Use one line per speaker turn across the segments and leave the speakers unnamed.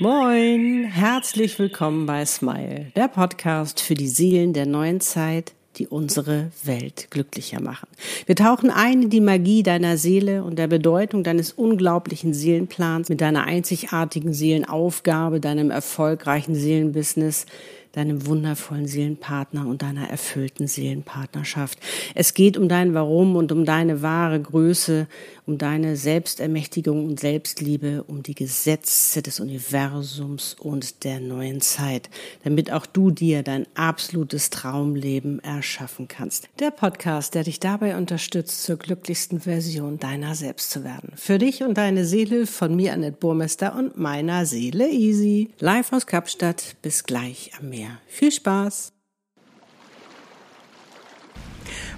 Moin, herzlich willkommen bei Smile, der Podcast für die Seelen der neuen Zeit, die unsere Welt glücklicher machen. Wir tauchen ein in die Magie deiner Seele und der Bedeutung deines unglaublichen Seelenplans mit deiner einzigartigen Seelenaufgabe, deinem erfolgreichen Seelenbusiness, deinem wundervollen Seelenpartner und deiner erfüllten Seelenpartnerschaft. Es geht um dein Warum und um deine wahre Größe, um deine Selbstermächtigung und Selbstliebe, um die Gesetze des Universums und der neuen Zeit, damit auch du dir dein absolutes Traumleben erschaffen kannst. Der Podcast, der dich dabei unterstützt, zur glücklichsten Version deiner selbst zu werden. Für dich und deine Seele von mir, Annette Burmester und meiner Seele Easy. Live aus Kapstadt. Bis gleich am Meer. Viel Spaß!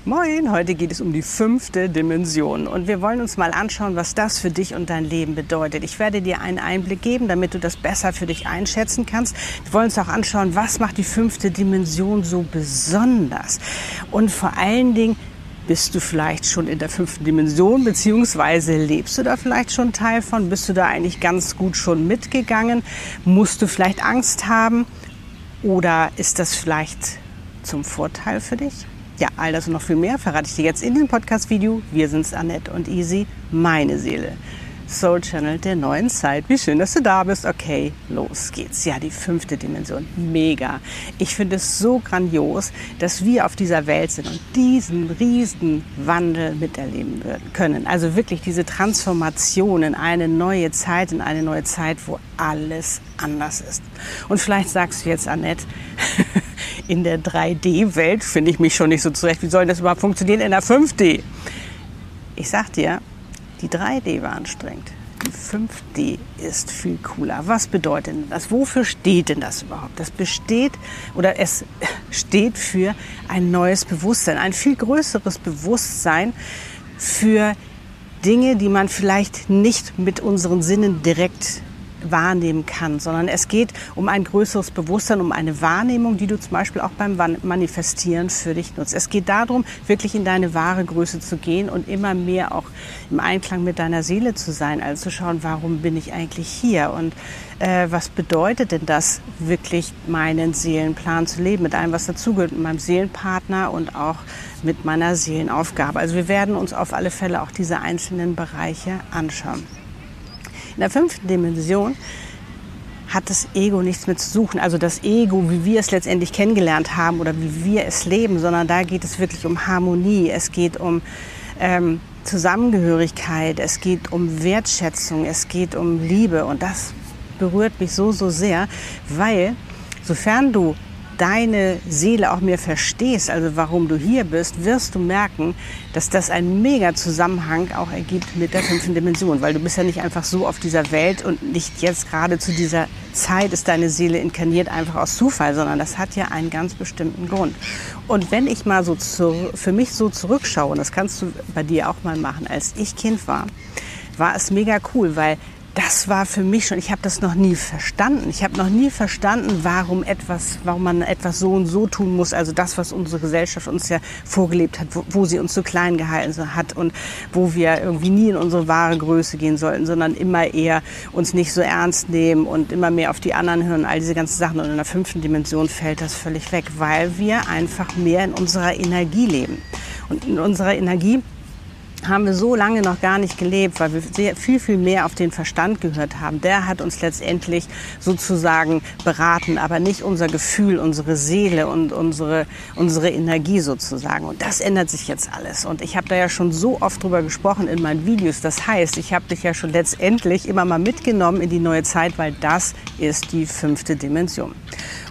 Moin, heute geht es um die fünfte Dimension und wir wollen uns mal anschauen, was das für dich und dein Leben bedeutet. Ich werde dir einen Einblick geben, damit du das besser für dich einschätzen kannst. Wir wollen uns auch anschauen, was macht die fünfte Dimension so besonders und vor allen Dingen, bist du vielleicht schon in der fünften Dimension, beziehungsweise lebst du da vielleicht schon Teil von? Bist du da eigentlich ganz gut schon mitgegangen? Musst du vielleicht Angst haben? Oder ist das vielleicht zum Vorteil für dich? Ja, all das und noch viel mehr verrate ich dir jetzt in diesem Podcast-Video. Wir sind's, Annette und Easy, meine Seele. Soul Channel der neuen Zeit. Wie schön, dass du da bist. Okay, los geht's. Ja, die fünfte Dimension. Mega. Ich finde es so grandios, dass wir auf dieser Welt sind und diesen riesen Wandel miterleben können. Also wirklich diese Transformation in eine neue Zeit, in eine neue Zeit, wo alles anders ist. Und vielleicht sagst du jetzt, Annette, in der 3D-Welt finde ich mich schon nicht so zurecht. Wie soll das überhaupt funktionieren in der 5D? Ich sag dir, die 3D war anstrengend. Die 5D ist viel cooler. Was bedeutet denn das? Wofür steht denn das überhaupt? Das besteht oder es steht für ein neues Bewusstsein, ein viel größeres Bewusstsein für Dinge, die man vielleicht nicht mit unseren Sinnen direkt wahrnehmen kann, sondern es geht um ein größeres Bewusstsein, um eine Wahrnehmung, die du zum Beispiel auch beim Manifestieren für dich nutzt. Es geht darum, wirklich in deine wahre Größe zu gehen und immer mehr auch im Einklang mit deiner Seele zu sein, also zu schauen, warum bin ich eigentlich hier und äh, was bedeutet denn das, wirklich meinen Seelenplan zu leben, mit allem, was dazugehört, mit meinem Seelenpartner und auch mit meiner Seelenaufgabe. Also wir werden uns auf alle Fälle auch diese einzelnen Bereiche anschauen. In der fünften Dimension hat das Ego nichts mit zu suchen. Also das Ego, wie wir es letztendlich kennengelernt haben oder wie wir es leben, sondern da geht es wirklich um Harmonie. Es geht um ähm, Zusammengehörigkeit. Es geht um Wertschätzung. Es geht um Liebe. Und das berührt mich so, so sehr, weil sofern du deine Seele auch mehr verstehst, also warum du hier bist, wirst du merken, dass das einen mega Zusammenhang auch ergibt mit der fünften Dimension, weil du bist ja nicht einfach so auf dieser Welt und nicht jetzt gerade zu dieser Zeit ist deine Seele inkarniert einfach aus Zufall, sondern das hat ja einen ganz bestimmten Grund. Und wenn ich mal so zu, für mich so zurückschaue, und das kannst du bei dir auch mal machen, als ich Kind war, war es mega cool, weil das war für mich schon, ich habe das noch nie verstanden. Ich habe noch nie verstanden, warum etwas, warum man etwas so und so tun muss. Also das, was unsere Gesellschaft uns ja vorgelebt hat, wo, wo sie uns so klein gehalten hat und wo wir irgendwie nie in unsere wahre Größe gehen sollten, sondern immer eher uns nicht so ernst nehmen und immer mehr auf die anderen hören, all diese ganzen Sachen. Und in der fünften Dimension fällt das völlig weg, weil wir einfach mehr in unserer Energie leben. Und in unserer Energie haben wir so lange noch gar nicht gelebt, weil wir sehr, viel, viel mehr auf den Verstand gehört haben. Der hat uns letztendlich sozusagen beraten, aber nicht unser Gefühl, unsere Seele und unsere, unsere Energie sozusagen. Und das ändert sich jetzt alles. Und ich habe da ja schon so oft drüber gesprochen in meinen Videos. Das heißt, ich habe dich ja schon letztendlich immer mal mitgenommen in die neue Zeit, weil das ist die fünfte Dimension.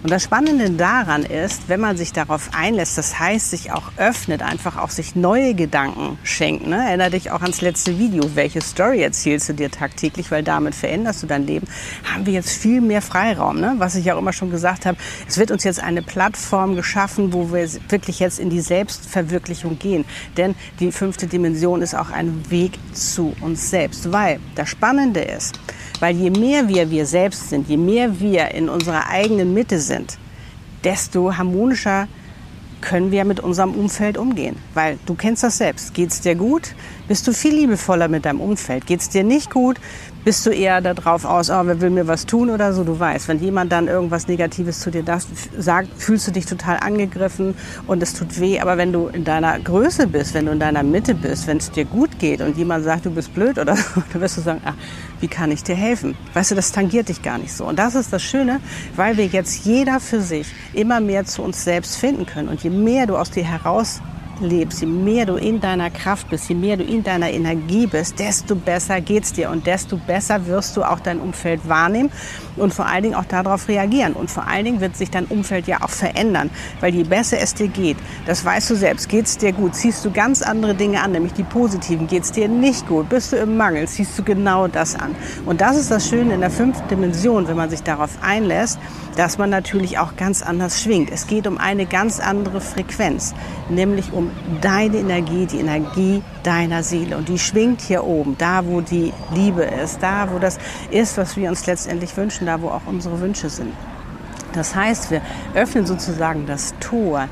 Und das Spannende daran ist, wenn man sich darauf einlässt, das heißt, sich auch öffnet, einfach auch sich neue Gedanken schenkt. Ne? Erinner dich auch ans letzte Video. Welche Story erzählst du dir tagtäglich, weil damit veränderst du dein Leben. Haben wir jetzt viel mehr Freiraum. Ne? Was ich auch immer schon gesagt habe, es wird uns jetzt eine Plattform geschaffen, wo wir wirklich jetzt in die Selbstverwirklichung gehen. Denn die fünfte Dimension ist auch ein Weg zu uns selbst. Weil das Spannende ist, weil je mehr wir wir selbst sind, je mehr wir in unserer eigenen Mitte sind, desto harmonischer können wir mit unserem Umfeld umgehen. Weil du kennst das selbst. Geht es dir gut, bist du viel liebevoller mit deinem Umfeld. Geht es dir nicht gut, Bist du eher darauf aus, oh, wer will mir was tun oder so? Du weißt, wenn jemand dann irgendwas Negatives zu dir sagt, fühlst du dich total angegriffen und es tut weh. Aber wenn du in deiner Größe bist, wenn du in deiner Mitte bist, wenn es dir gut geht und jemand sagt, du bist blöd oder so, dann wirst du sagen, ach, wie kann ich dir helfen? Weißt du, das tangiert dich gar nicht so. Und das ist das Schöne, weil wir jetzt jeder für sich immer mehr zu uns selbst finden können. Und je mehr du aus dir heraus lebst, je mehr du in deiner Kraft bist, je mehr du in deiner Energie bist, desto besser geht's dir und desto besser wirst du auch dein Umfeld wahrnehmen und vor allen Dingen auch darauf reagieren. Und vor allen Dingen wird sich dein Umfeld ja auch verändern, weil je besser es dir geht, das weißt du selbst, geht's dir gut, ziehst du ganz andere Dinge an, nämlich die positiven. Geht's dir nicht gut, bist du im Mangel, ziehst du genau das an. Und das ist das Schöne in der fünften Dimension, wenn man sich darauf einlässt, dass man natürlich auch ganz anders schwingt. Es geht um eine ganz andere Frequenz, nämlich um deine Energie, die Energie deiner Seele. Und die schwingt hier oben, da wo die Liebe ist, da wo das ist, was wir uns letztendlich wünschen, da wo auch unsere Wünsche sind. Das heißt, wir öffnen sozusagen das Tor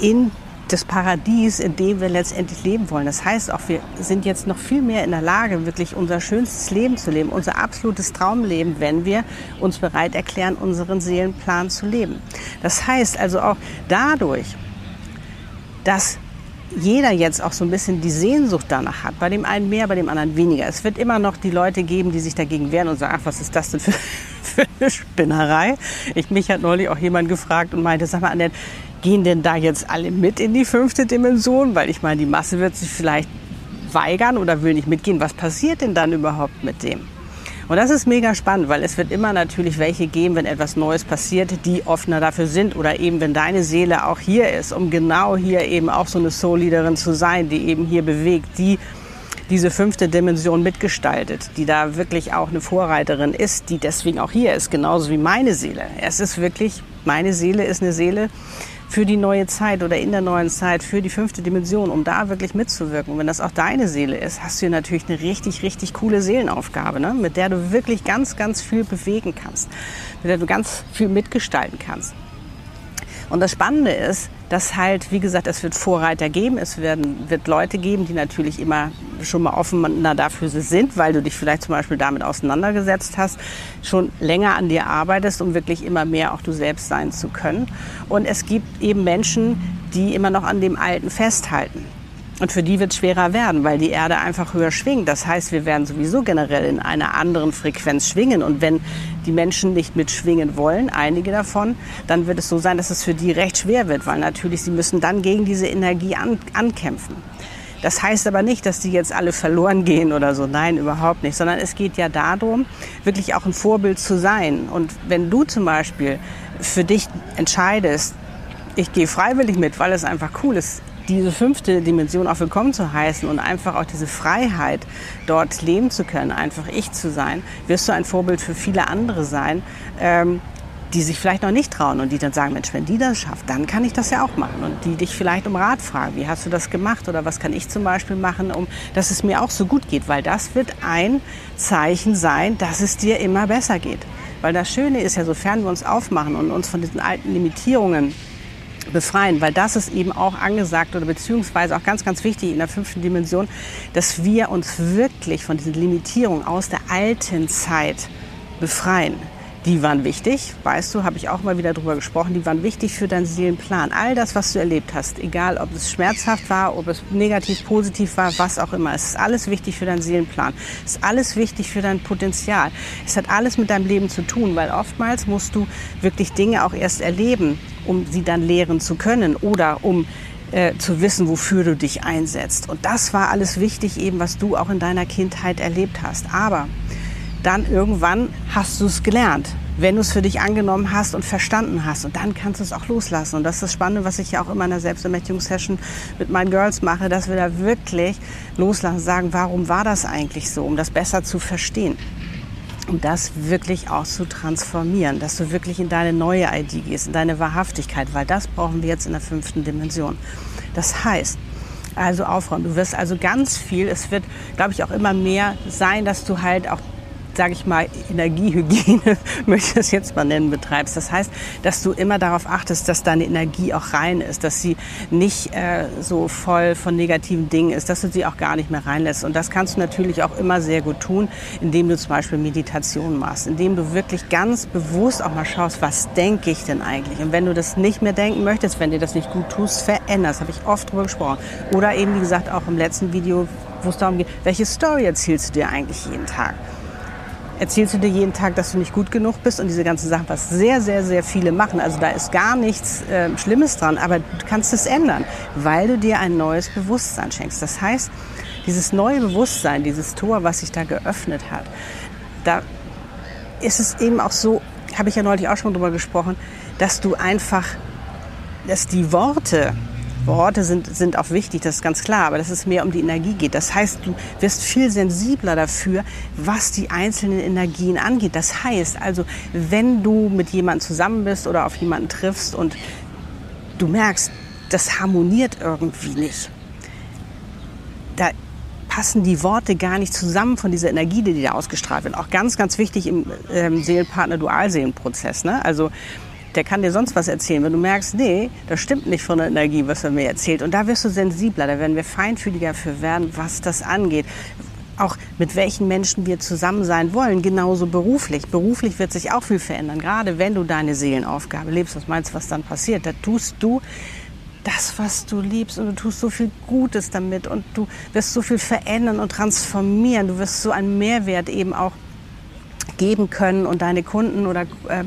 in das Paradies, in dem wir letztendlich leben wollen. Das heißt auch, wir sind jetzt noch viel mehr in der Lage, wirklich unser schönstes Leben zu leben, unser absolutes Traumleben, wenn wir uns bereit erklären, unseren Seelenplan zu leben. Das heißt also auch dadurch, dass jeder jetzt auch so ein bisschen die Sehnsucht danach hat. Bei dem einen mehr, bei dem anderen weniger. Es wird immer noch die Leute geben, die sich dagegen wehren und sagen, ach, was ist das denn für, für eine Spinnerei? Ich, mich hat neulich auch jemand gefragt und meinte, sag mal, Annette, Gehen denn da jetzt alle mit in die fünfte Dimension? Weil ich meine, die Masse wird sich vielleicht weigern oder will nicht mitgehen. Was passiert denn dann überhaupt mit dem? Und das ist mega spannend, weil es wird immer natürlich welche geben, wenn etwas Neues passiert, die offener dafür sind oder eben wenn deine Seele auch hier ist, um genau hier eben auch so eine Soul-Leaderin zu sein, die eben hier bewegt, die diese fünfte Dimension mitgestaltet, die da wirklich auch eine Vorreiterin ist, die deswegen auch hier ist, genauso wie meine Seele. Es ist wirklich, meine Seele ist eine Seele, für die neue Zeit oder in der neuen Zeit, für die fünfte Dimension, um da wirklich mitzuwirken. wenn das auch deine Seele ist, hast du hier natürlich eine richtig, richtig coole Seelenaufgabe, ne? mit der du wirklich ganz, ganz viel bewegen kannst, mit der du ganz viel mitgestalten kannst. Und das Spannende ist, dass halt, wie gesagt, es wird Vorreiter geben, es werden, wird Leute geben, die natürlich immer schon mal offener dafür sind, weil du dich vielleicht zum Beispiel damit auseinandergesetzt hast, schon länger an dir arbeitest, um wirklich immer mehr auch du selbst sein zu können. Und es gibt eben Menschen, die immer noch an dem Alten festhalten. Und für die wird es schwerer werden, weil die Erde einfach höher schwingt. Das heißt, wir werden sowieso generell in einer anderen Frequenz schwingen. Und wenn die Menschen nicht mitschwingen wollen, einige davon, dann wird es so sein, dass es für die recht schwer wird, weil natürlich sie müssen dann gegen diese Energie an, ankämpfen. Das heißt aber nicht, dass die jetzt alle verloren gehen oder so. Nein, überhaupt nicht. Sondern es geht ja darum, wirklich auch ein Vorbild zu sein. Und wenn du zum Beispiel für dich entscheidest, ich gehe freiwillig mit, weil es einfach cool ist, diese fünfte Dimension auch willkommen zu heißen und einfach auch diese Freiheit dort leben zu können, einfach ich zu sein, wirst du ein Vorbild für viele andere sein, ähm, die sich vielleicht noch nicht trauen und die dann sagen, Mensch, wenn die das schafft, dann kann ich das ja auch machen. Und die dich vielleicht um Rat fragen, wie hast du das gemacht oder was kann ich zum Beispiel machen, um dass es mir auch so gut geht, weil das wird ein Zeichen sein, dass es dir immer besser geht. Weil das Schöne ist ja, sofern wir uns aufmachen und uns von diesen alten Limitierungen befreien, weil das ist eben auch angesagt oder beziehungsweise auch ganz, ganz wichtig in der fünften Dimension, dass wir uns wirklich von diesen Limitierungen aus der alten Zeit befreien. Die waren wichtig, weißt du, habe ich auch mal wieder drüber gesprochen, die waren wichtig für deinen Seelenplan. All das, was du erlebt hast, egal ob es schmerzhaft war, ob es negativ, positiv war, was auch immer, es ist alles wichtig für deinen Seelenplan. Es ist alles wichtig für dein Potenzial. Es hat alles mit deinem Leben zu tun, weil oftmals musst du wirklich Dinge auch erst erleben, um sie dann lehren zu können oder um äh, zu wissen, wofür du dich einsetzt. Und das war alles wichtig, eben was du auch in deiner Kindheit erlebt hast. Aber dann irgendwann hast du es gelernt, wenn du es für dich angenommen hast und verstanden hast. Und dann kannst du es auch loslassen. Und das ist das Spannende, was ich ja auch immer in der Selbstermächtigungssession mit meinen Girls mache, dass wir da wirklich loslassen, sagen, warum war das eigentlich so, um das besser zu verstehen um das wirklich auch zu transformieren, dass du wirklich in deine neue ID gehst, in deine Wahrhaftigkeit, weil das brauchen wir jetzt in der fünften Dimension. Das heißt, also aufräumen. Du wirst also ganz viel, es wird, glaube ich, auch immer mehr sein, dass du halt auch sage ich mal, Energiehygiene, möchte ich es jetzt mal nennen, betreibst. Das heißt, dass du immer darauf achtest, dass deine Energie auch rein ist, dass sie nicht äh, so voll von negativen Dingen ist, dass du sie auch gar nicht mehr reinlässt. Und das kannst du natürlich auch immer sehr gut tun, indem du zum Beispiel Meditation machst, indem du wirklich ganz bewusst auch mal schaust, was denke ich denn eigentlich? Und wenn du das nicht mehr denken möchtest, wenn dir das nicht gut tust, veränderst. Habe ich oft drüber gesprochen. Oder eben, wie gesagt, auch im letzten Video, wo es darum geht, welche Story erzählst du dir eigentlich jeden Tag? Erzählst du dir jeden Tag, dass du nicht gut genug bist und diese ganzen Sachen, was sehr, sehr, sehr viele machen. Also da ist gar nichts äh, Schlimmes dran, aber du kannst es ändern, weil du dir ein neues Bewusstsein schenkst. Das heißt, dieses neue Bewusstsein, dieses Tor, was sich da geöffnet hat, da ist es eben auch so, habe ich ja neulich auch schon drüber gesprochen, dass du einfach, dass die Worte, Worte sind, sind auch wichtig, das ist ganz klar, aber dass es mehr um die Energie geht. Das heißt, du wirst viel sensibler dafür, was die einzelnen Energien angeht. Das heißt also, wenn du mit jemandem zusammen bist oder auf jemanden triffst und du merkst, das harmoniert irgendwie nicht, da passen die Worte gar nicht zusammen von dieser Energie, die da ausgestrahlt wird. Auch ganz, ganz wichtig im ähm, Seelenpartner-Dualseelenprozess. Ne? Also der kann dir sonst was erzählen. Wenn du merkst, nee, das stimmt nicht von der Energie, was er mir erzählt. Und da wirst du sensibler, da werden wir feinfühliger für werden, was das angeht. Auch mit welchen Menschen wir zusammen sein wollen, genauso beruflich. Beruflich wird sich auch viel verändern. Gerade wenn du deine Seelenaufgabe lebst, was meinst du, was dann passiert? Da tust du das, was du liebst und du tust so viel Gutes damit und du wirst so viel verändern und transformieren. Du wirst so einen Mehrwert eben auch geben können und deine Kunden oder äh,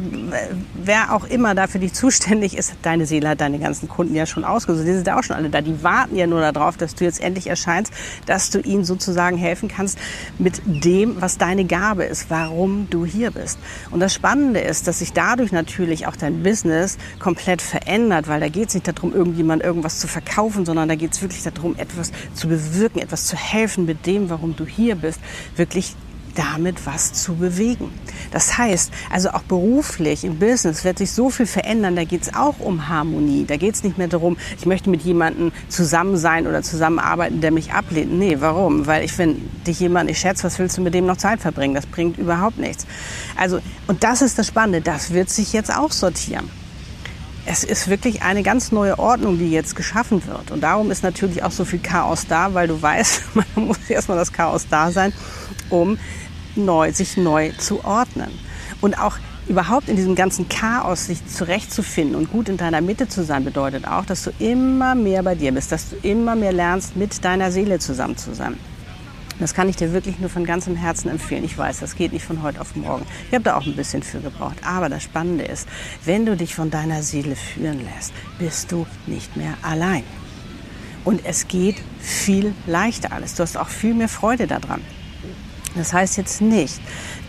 wer auch immer da für dich zuständig ist, deine Seele hat deine ganzen Kunden ja schon ausgesucht. Die sind ja auch schon alle da. Die warten ja nur darauf, dass du jetzt endlich erscheinst, dass du ihnen sozusagen helfen kannst mit dem, was deine Gabe ist, warum du hier bist. Und das Spannende ist, dass sich dadurch natürlich auch dein Business komplett verändert, weil da geht es nicht darum, irgendjemand irgendwas zu verkaufen, sondern da geht es wirklich darum, etwas zu bewirken, etwas zu helfen mit dem, warum du hier bist, wirklich damit was zu bewegen. Das heißt, also auch beruflich im Business wird sich so viel verändern, da geht es auch um Harmonie. Da geht es nicht mehr darum, ich möchte mit jemandem zusammen sein oder zusammenarbeiten, der mich ablehnt. Nee, warum? Weil ich, wenn dich jemand nicht schätzt, was willst du mit dem noch Zeit verbringen? Das bringt überhaupt nichts. Also, und das ist das Spannende, das wird sich jetzt auch sortieren es ist wirklich eine ganz neue Ordnung, die jetzt geschaffen wird. Und darum ist natürlich auch so viel Chaos da, weil du weißt, man muss erstmal das Chaos da sein, um neu, sich neu zu ordnen. Und auch überhaupt in diesem ganzen Chaos sich zurechtzufinden und gut in deiner Mitte zu sein, bedeutet auch, dass du immer mehr bei dir bist, dass du immer mehr lernst, mit deiner Seele zusammen zu sein. Das kann ich dir wirklich nur von ganzem Herzen empfehlen. Ich weiß, das geht nicht von heute auf morgen. Ich habe da auch ein bisschen für gebraucht. Aber das Spannende ist, wenn du dich von deiner Seele führen lässt, bist du nicht mehr allein. Und es geht viel leichter alles. Du hast auch viel mehr Freude daran. Das heißt jetzt nicht,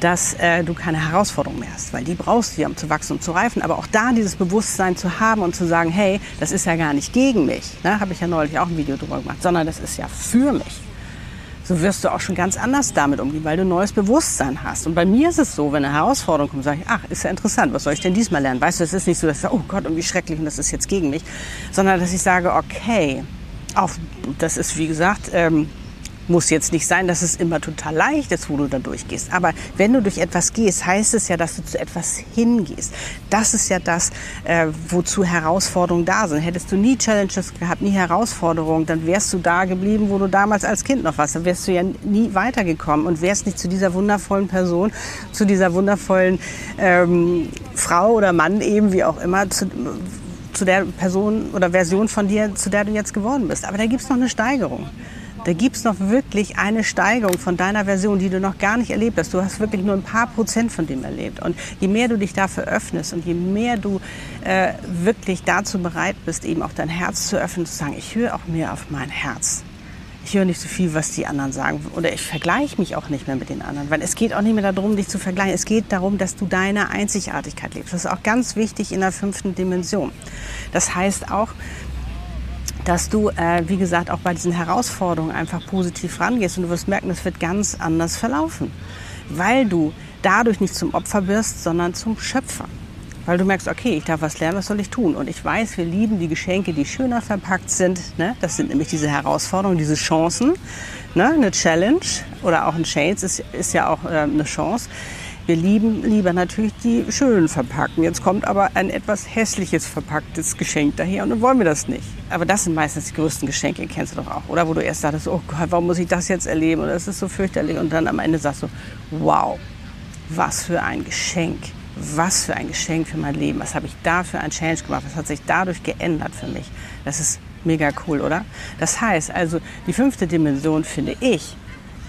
dass äh, du keine Herausforderung mehr hast, weil die brauchst du ja, um zu wachsen und zu reifen. Aber auch da dieses Bewusstsein zu haben und zu sagen, hey, das ist ja gar nicht gegen mich, ne? habe ich ja neulich auch ein Video drüber gemacht, sondern das ist ja für mich. So wirst du auch schon ganz anders damit umgehen, weil du neues Bewusstsein hast. Und bei mir ist es so, wenn eine Herausforderung kommt, sage ich, ach, ist ja interessant, was soll ich denn diesmal lernen? Weißt du, es ist nicht so, dass ich sage, oh Gott, und wie schrecklich, und das ist jetzt gegen mich, sondern dass ich sage, okay, auf, das ist wie gesagt, ähm, muss jetzt nicht sein, dass es immer total leicht ist, wo du da durchgehst. Aber wenn du durch etwas gehst, heißt es ja, dass du zu etwas hingehst. Das ist ja das, äh, wozu Herausforderungen da sind. Hättest du nie Challenges gehabt, nie Herausforderungen, dann wärst du da geblieben, wo du damals als Kind noch warst. Dann wärst du ja nie weitergekommen und wärst nicht zu dieser wundervollen Person, zu dieser wundervollen ähm, Frau oder Mann eben, wie auch immer, zu, zu der Person oder Version von dir, zu der du jetzt geworden bist. Aber da gibt es noch eine Steigerung. Da gibt es noch wirklich eine Steigerung von deiner Version, die du noch gar nicht erlebt hast. Du hast wirklich nur ein paar Prozent von dem erlebt. Und je mehr du dich dafür öffnest und je mehr du äh, wirklich dazu bereit bist, eben auch dein Herz zu öffnen, zu sagen, ich höre auch mehr auf mein Herz. Ich höre nicht so viel, was die anderen sagen. Oder ich vergleiche mich auch nicht mehr mit den anderen. Weil es geht auch nicht mehr darum, dich zu vergleichen. Es geht darum, dass du deine Einzigartigkeit lebst. Das ist auch ganz wichtig in der fünften Dimension. Das heißt auch, dass du, äh, wie gesagt, auch bei diesen Herausforderungen einfach positiv rangehst und du wirst merken, das wird ganz anders verlaufen, weil du dadurch nicht zum Opfer wirst, sondern zum Schöpfer. weil du merkst, okay, ich darf was lernen, was soll ich tun? Und ich weiß, wir lieben die Geschenke, die schöner verpackt sind. Ne? Das sind nämlich diese Herausforderungen, diese Chancen. Ne? Eine Challenge oder auch ein Chance ist, ist ja auch äh, eine Chance. Wir lieben lieber natürlich die schönen verpackten. Jetzt kommt aber ein etwas hässliches verpacktes Geschenk daher und dann wollen wir das nicht. Aber das sind meistens die größten Geschenke, kennst du doch auch, oder? Wo du erst dachtest, oh Gott, warum muss ich das jetzt erleben? Und das ist so fürchterlich. Und dann am Ende sagst du, wow, was für ein Geschenk was für ein Geschenk für mein Leben. Was habe ich da für ein Change gemacht? Was hat sich dadurch geändert für mich? Das ist mega cool, oder? Das heißt also, die fünfte Dimension finde ich,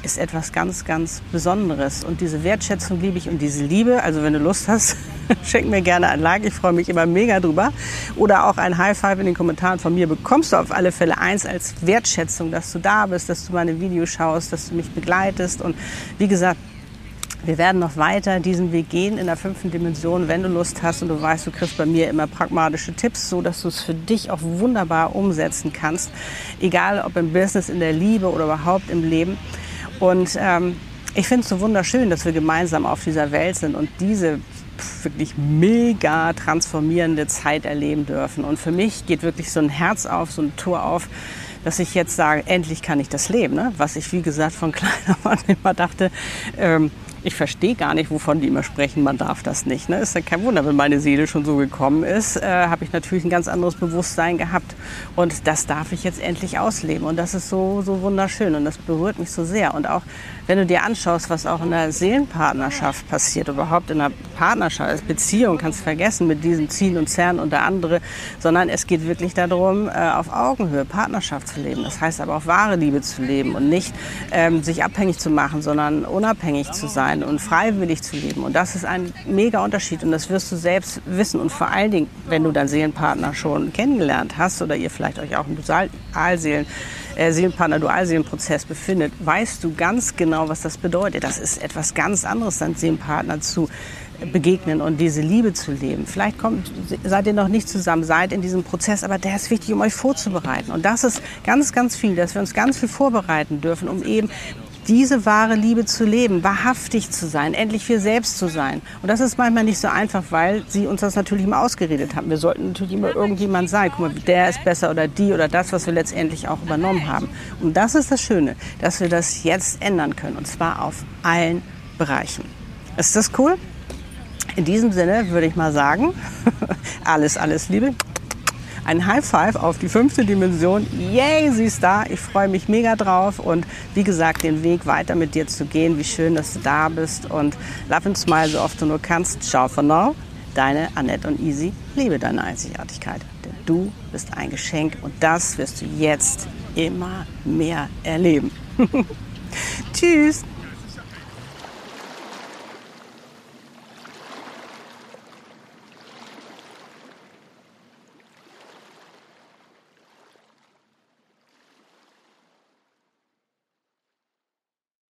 ist etwas ganz, ganz Besonderes. Und diese Wertschätzung liebe ich und diese Liebe, also wenn du Lust hast, schenk mir gerne ein Like. Ich freue mich immer mega drüber. Oder auch ein High Five in den Kommentaren von mir bekommst du auf alle Fälle eins als Wertschätzung, dass du da bist, dass du meine Videos schaust, dass du mich begleitest. Und wie gesagt, wir werden noch weiter diesen Weg gehen in der fünften Dimension, wenn du Lust hast und du weißt, du kriegst bei mir immer pragmatische Tipps, so dass du es für dich auch wunderbar umsetzen kannst, egal ob im Business, in der Liebe oder überhaupt im Leben. Und ähm, ich finde es so wunderschön, dass wir gemeinsam auf dieser Welt sind und diese wirklich mega transformierende Zeit erleben dürfen. Und für mich geht wirklich so ein Herz auf, so ein Tor auf, dass ich jetzt sage, endlich kann ich das leben. Ne? Was ich, wie gesagt, von kleiner Mann immer dachte, ähm, ich verstehe gar nicht, wovon die immer sprechen, man darf das nicht. Ne? Ist ja kein Wunder, wenn meine Seele schon so gekommen ist, äh, habe ich natürlich ein ganz anderes Bewusstsein gehabt. Und das darf ich jetzt endlich ausleben. Und das ist so, so wunderschön und das berührt mich so sehr. Und auch wenn du dir anschaust, was auch in der Seelenpartnerschaft passiert, überhaupt in der Partnerschaft, als Beziehung, kannst du vergessen mit diesem Ziehen und Zerren und der andere, sondern es geht wirklich darum, äh, auf Augenhöhe Partnerschaft zu leben. Das heißt aber auch wahre Liebe zu leben und nicht ähm, sich abhängig zu machen, sondern unabhängig zu sein sein und freiwillig zu leben. Und das ist ein mega Unterschied und das wirst du selbst wissen. Und vor allen Dingen, wenn du deinen Seelenpartner schon kennengelernt hast oder ihr vielleicht euch auch im Dualseelen, äh, Seelenpartner Dualseelenprozess befindet, weißt du ganz genau, was das bedeutet. Das ist etwas ganz anderes, deinen Seelenpartner zu begegnen und diese Liebe zu leben. Vielleicht kommt, seid ihr noch nicht zusammen, seid in diesem Prozess, aber der ist wichtig, um euch vorzubereiten. Und das ist ganz, ganz viel, dass wir uns ganz viel vorbereiten dürfen, um eben diese wahre Liebe zu leben, wahrhaftig zu sein, endlich wir selbst zu sein. Und das ist manchmal nicht so einfach, weil sie uns das natürlich immer ausgeredet haben. Wir sollten natürlich immer irgendjemand sein. Guck mal, der ist besser oder die oder das, was wir letztendlich auch übernommen haben. Und das ist das Schöne, dass wir das jetzt ändern können. Und zwar auf allen Bereichen. Ist das cool? In diesem Sinne würde ich mal sagen, alles, alles Liebe ein High Five auf die fünfte Dimension. Yay, sie ist da. Ich freue mich mega drauf und wie gesagt, den Weg weiter mit dir zu gehen. Wie schön, dass du da bist und love and smile so oft du nur kannst. Ciao for now. Deine Annette und Easy. Liebe deine Einzigartigkeit. Denn du bist ein Geschenk und das wirst du jetzt immer mehr erleben. Tschüss.